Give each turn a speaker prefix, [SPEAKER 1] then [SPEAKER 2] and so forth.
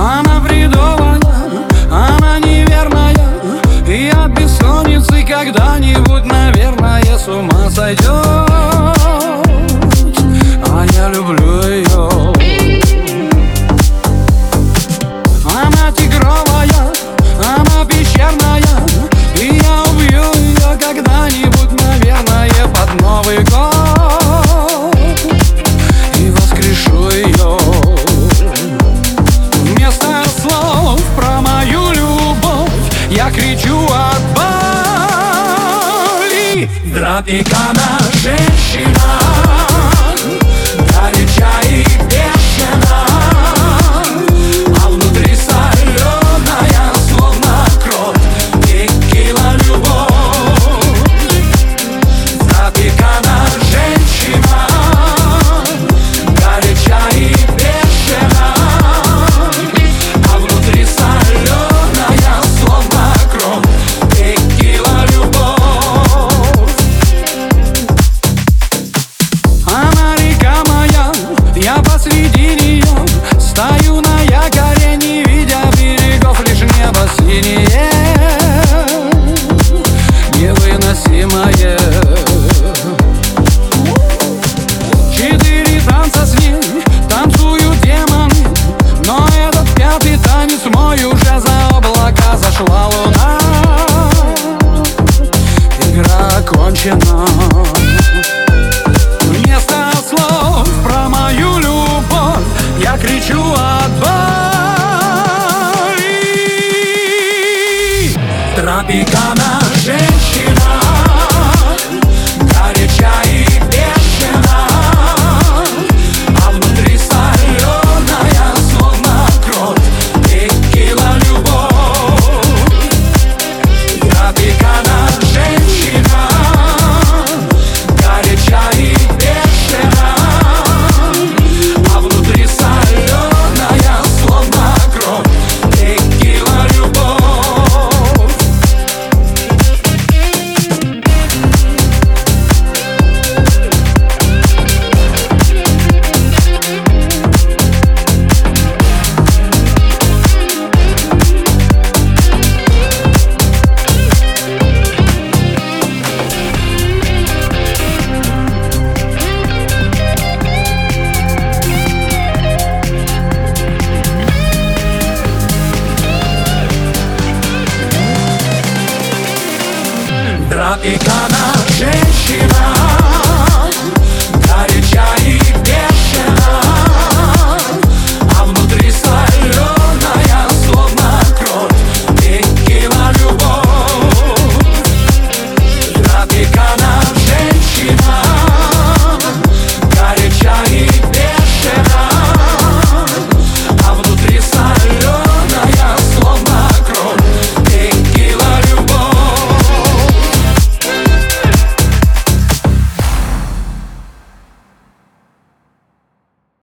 [SPEAKER 1] Она бредовая, она неверная И от бессонницы когда-нибудь, наверное, с ума сойдет А я люблю Тропикана женщина синее, невыносимое. Четыре танца с ней танцуют демоны Но этот пятый танец мой уже за облака зашла луна. Игра окончена. Вместо слов про мою любовь Я кричу от боли become Zapiekana szczęśliwa